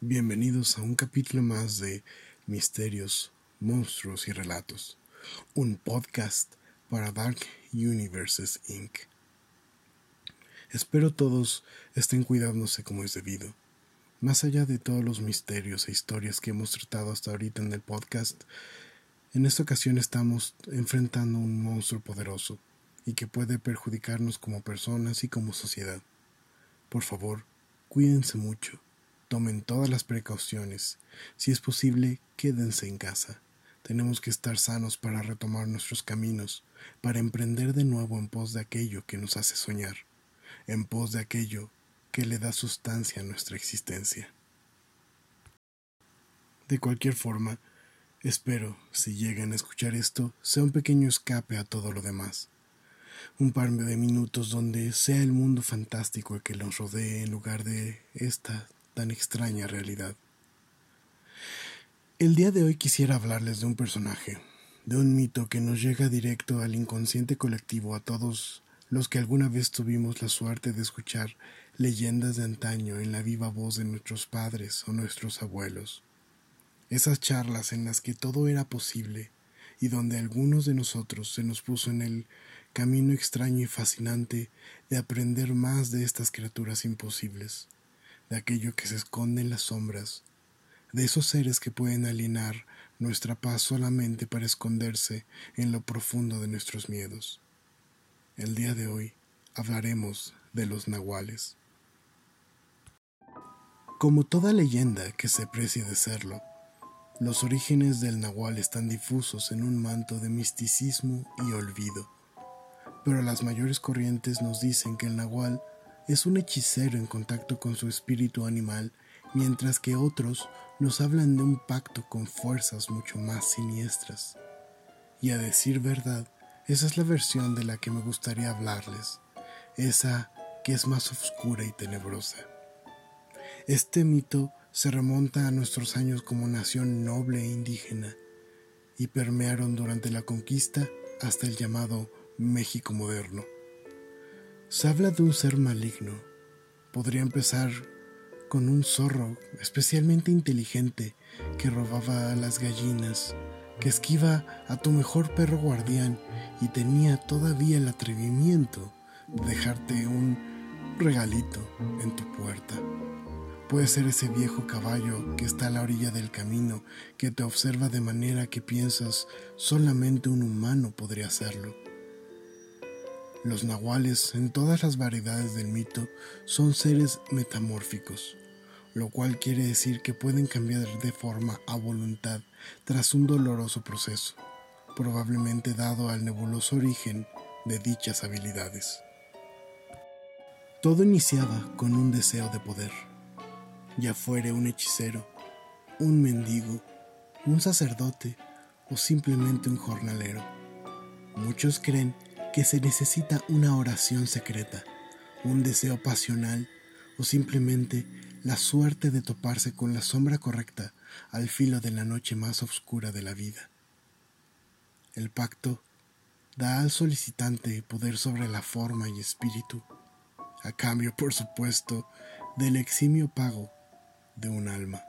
Bienvenidos a un capítulo más de Misterios, Monstruos y Relatos, un podcast para Dark Universes Inc. Espero todos estén cuidándose como es debido. Más allá de todos los misterios e historias que hemos tratado hasta ahorita en el podcast, en esta ocasión estamos enfrentando un monstruo poderoso y que puede perjudicarnos como personas y como sociedad. Por favor, cuídense mucho Tomen todas las precauciones. Si es posible, quédense en casa. Tenemos que estar sanos para retomar nuestros caminos, para emprender de nuevo en pos de aquello que nos hace soñar, en pos de aquello que le da sustancia a nuestra existencia. De cualquier forma, espero, si llegan a escuchar esto, sea un pequeño escape a todo lo demás. Un par de minutos donde sea el mundo fantástico el que nos rodee en lugar de esta tan extraña realidad. El día de hoy quisiera hablarles de un personaje, de un mito que nos llega directo al inconsciente colectivo a todos los que alguna vez tuvimos la suerte de escuchar leyendas de antaño en la viva voz de nuestros padres o nuestros abuelos. Esas charlas en las que todo era posible y donde algunos de nosotros se nos puso en el camino extraño y fascinante de aprender más de estas criaturas imposibles de aquello que se esconde en las sombras, de esos seres que pueden alienar nuestra paz solamente para esconderse en lo profundo de nuestros miedos. El día de hoy hablaremos de los nahuales. Como toda leyenda que se precie de serlo, los orígenes del nahual están difusos en un manto de misticismo y olvido, pero las mayores corrientes nos dicen que el nahual es un hechicero en contacto con su espíritu animal, mientras que otros nos hablan de un pacto con fuerzas mucho más siniestras. Y a decir verdad, esa es la versión de la que me gustaría hablarles, esa que es más oscura y tenebrosa. Este mito se remonta a nuestros años como nación noble e indígena, y permearon durante la conquista hasta el llamado México moderno. Se habla de un ser maligno. Podría empezar con un zorro especialmente inteligente que robaba a las gallinas, que esquiva a tu mejor perro guardián y tenía todavía el atrevimiento de dejarte un regalito en tu puerta. Puede ser ese viejo caballo que está a la orilla del camino, que te observa de manera que piensas solamente un humano podría hacerlo los nahuales, en todas las variedades del mito, son seres metamórficos, lo cual quiere decir que pueden cambiar de forma a voluntad tras un doloroso proceso, probablemente dado al nebuloso origen de dichas habilidades. Todo iniciaba con un deseo de poder, ya fuere un hechicero, un mendigo, un sacerdote o simplemente un jornalero. Muchos creen que se necesita una oración secreta, un deseo pasional o simplemente la suerte de toparse con la sombra correcta al filo de la noche más oscura de la vida. El pacto da al solicitante poder sobre la forma y espíritu, a cambio, por supuesto, del eximio pago de un alma.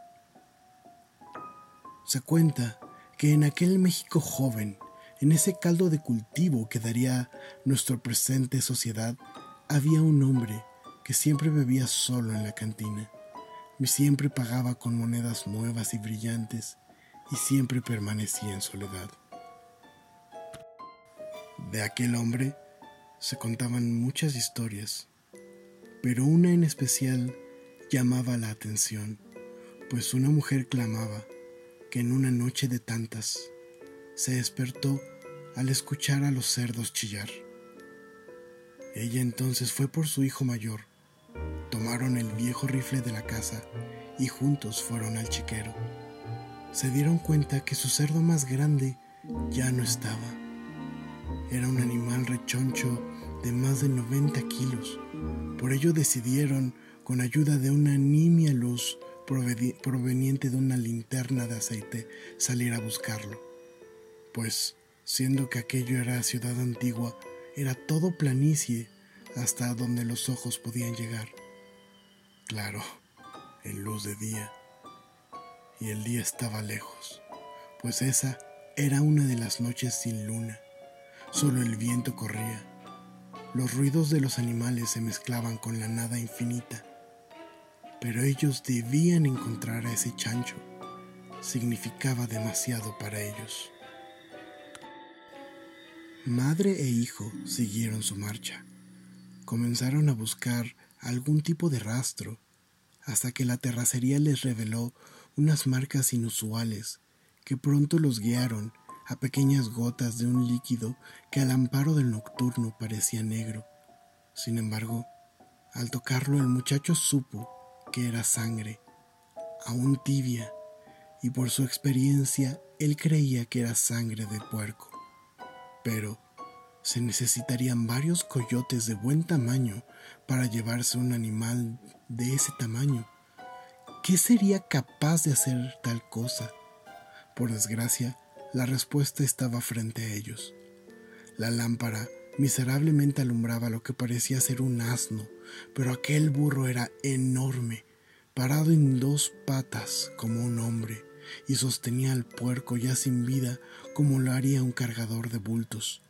Se cuenta que en aquel México joven en ese caldo de cultivo que daría nuestra presente sociedad, había un hombre que siempre bebía solo en la cantina, y siempre pagaba con monedas nuevas y brillantes, y siempre permanecía en soledad. De aquel hombre se contaban muchas historias, pero una en especial llamaba la atención, pues una mujer clamaba que en una noche de tantas se despertó al escuchar a los cerdos chillar. Ella entonces fue por su hijo mayor, tomaron el viejo rifle de la casa y juntos fueron al chiquero. Se dieron cuenta que su cerdo más grande ya no estaba. Era un animal rechoncho de más de 90 kilos. Por ello decidieron, con ayuda de una nimia luz proveniente de una linterna de aceite, salir a buscarlo pues, siendo que aquello era ciudad antigua, era todo planicie hasta donde los ojos podían llegar. Claro, en luz de día, y el día estaba lejos, pues esa era una de las noches sin luna. Solo el viento corría. Los ruidos de los animales se mezclaban con la nada infinita. Pero ellos debían encontrar a ese chancho. Significaba demasiado para ellos. Madre e hijo siguieron su marcha. Comenzaron a buscar algún tipo de rastro hasta que la terracería les reveló unas marcas inusuales que pronto los guiaron a pequeñas gotas de un líquido que al amparo del nocturno parecía negro. Sin embargo, al tocarlo el muchacho supo que era sangre, aún tibia, y por su experiencia él creía que era sangre de puerco. Pero se necesitarían varios coyotes de buen tamaño para llevarse un animal de ese tamaño. ¿Qué sería capaz de hacer tal cosa? Por desgracia, la respuesta estaba frente a ellos. La lámpara miserablemente alumbraba lo que parecía ser un asno, pero aquel burro era enorme, parado en dos patas como un hombre, y sostenía al puerco ya sin vida como lo haría un cargador de bultos.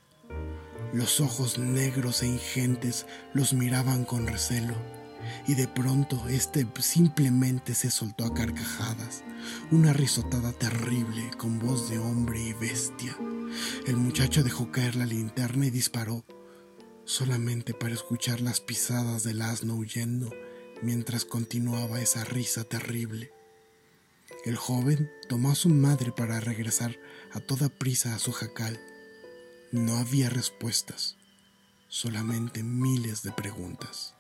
Los ojos negros e ingentes los miraban con recelo, y de pronto éste simplemente se soltó a carcajadas, una risotada terrible con voz de hombre y bestia. El muchacho dejó caer la linterna y disparó, solamente para escuchar las pisadas del asno huyendo mientras continuaba esa risa terrible. El joven tomó a su madre para regresar a toda prisa a su jacal. No había respuestas, solamente miles de preguntas.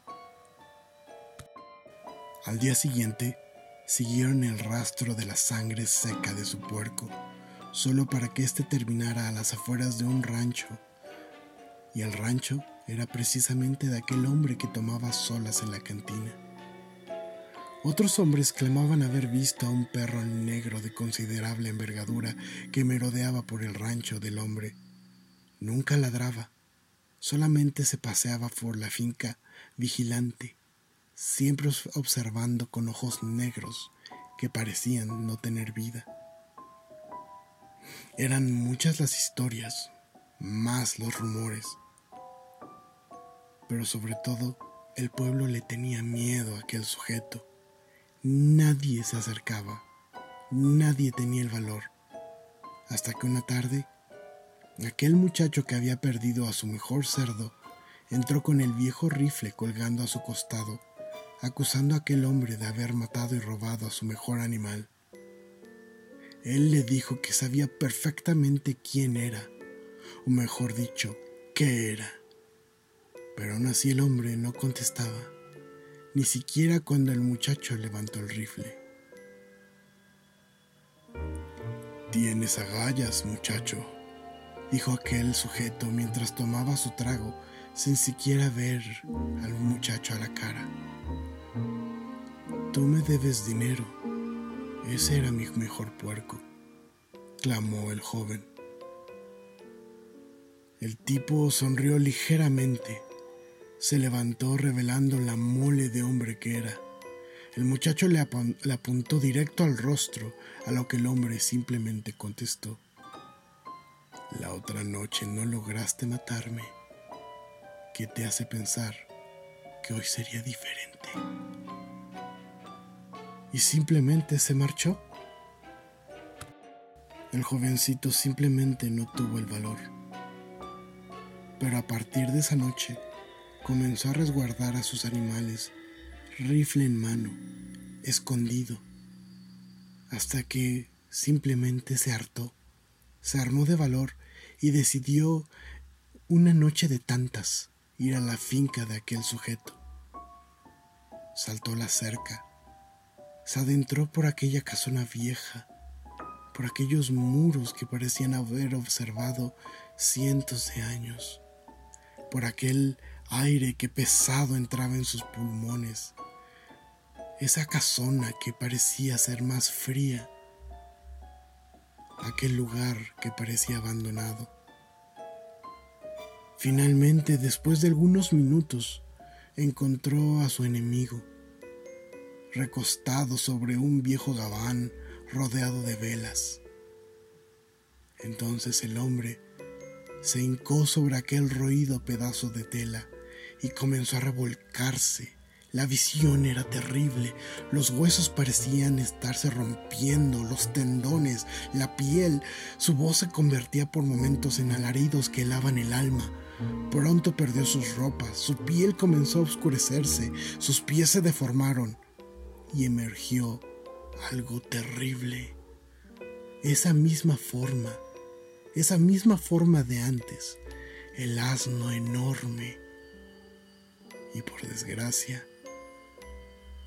Al día siguiente, siguieron el rastro de la sangre seca de su puerco, solo para que éste terminara a las afueras de un rancho. Y el rancho era precisamente de aquel hombre que tomaba solas en la cantina. Otros hombres clamaban haber visto a un perro negro de considerable envergadura que merodeaba por el rancho del hombre. Nunca ladraba, solamente se paseaba por la finca vigilante, siempre observando con ojos negros que parecían no tener vida. Eran muchas las historias, más los rumores, pero sobre todo el pueblo le tenía miedo a aquel sujeto Nadie se acercaba, nadie tenía el valor, hasta que una tarde, aquel muchacho que había perdido a su mejor cerdo entró con el viejo rifle colgando a su costado, acusando a aquel hombre de haber matado y robado a su mejor animal. Él le dijo que sabía perfectamente quién era, o mejor dicho, qué era. Pero aún así el hombre no contestaba ni siquiera cuando el muchacho levantó el rifle. Tienes agallas, muchacho, dijo aquel sujeto mientras tomaba su trago sin siquiera ver al muchacho a la cara. Tú me debes dinero. Ese era mi mejor puerco, clamó el joven. El tipo sonrió ligeramente se levantó revelando la mole de hombre que era. El muchacho le, apuntó directo al rostro, a lo que el hombre simplemente contestó. La otra noche no lograste matarme. ¿Qué te hace pensar que hoy sería diferente? Y simplemente se marchó. El jovencito simplemente no tuvo el valor. Pero a partir de esa noche, comenzó a resguardar a sus animales, rifle en mano, escondido, hasta que simplemente se hartó, se armó de valor y decidió una noche de tantas ir a la finca de aquel sujeto. Saltó la cerca, se adentró por aquella casona vieja, por aquellos muros que parecían haber observado cientos de años, por aquel aire que pesado entraba en sus pulmones, esa casona que parecía ser más fría, aquel lugar que parecía abandonado. Finalmente, después de algunos minutos, encontró a su enemigo, recostado sobre un viejo gabán, rodeado de velas. Entonces el hombre se hincó sobre aquel roído pedazo de tela y comenzó a revolcarse. La visión era terrible, los huesos parecían estarse rompiendo, los tendones, la piel, su voz se convertía por momentos en alaridos que helaban el alma. Pronto perdió sus ropas, su piel comenzó a oscurecerse, sus pies se deformaron y emergió algo terrible. Esa misma forma, esa misma forma de antes, el asno enorme. Y por desgracia,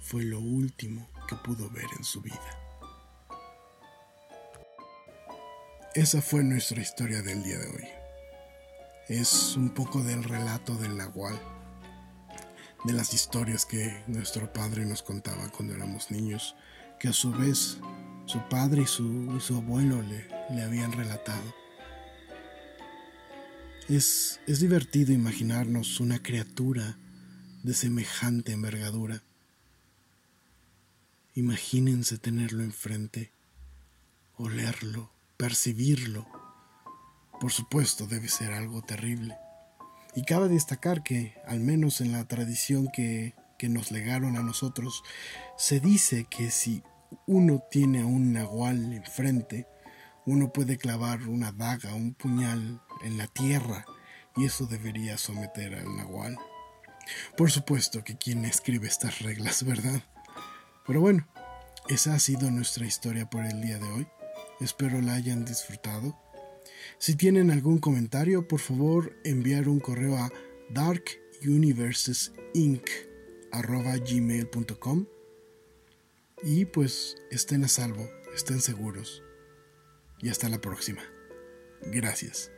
fue lo último que pudo ver en su vida. Esa fue nuestra historia del día de hoy. Es un poco del relato del Nahual, de las historias que nuestro padre nos contaba cuando éramos niños, que a su vez su padre y su, su abuelo le, le habían relatado. Es, es divertido imaginarnos una criatura de semejante envergadura. Imagínense tenerlo enfrente, olerlo, percibirlo. Por supuesto, debe ser algo terrible. Y cabe destacar que, al menos en la tradición que, que nos legaron a nosotros, se dice que si uno tiene a un nahual enfrente, uno puede clavar una daga, un puñal en la tierra, y eso debería someter al nahual. Por supuesto que quien escribe estas reglas, ¿verdad? Pero bueno, esa ha sido nuestra historia por el día de hoy. Espero la hayan disfrutado. Si tienen algún comentario, por favor enviar un correo a darkuniversesinc.gmail.com y pues estén a salvo, estén seguros. Y hasta la próxima. Gracias.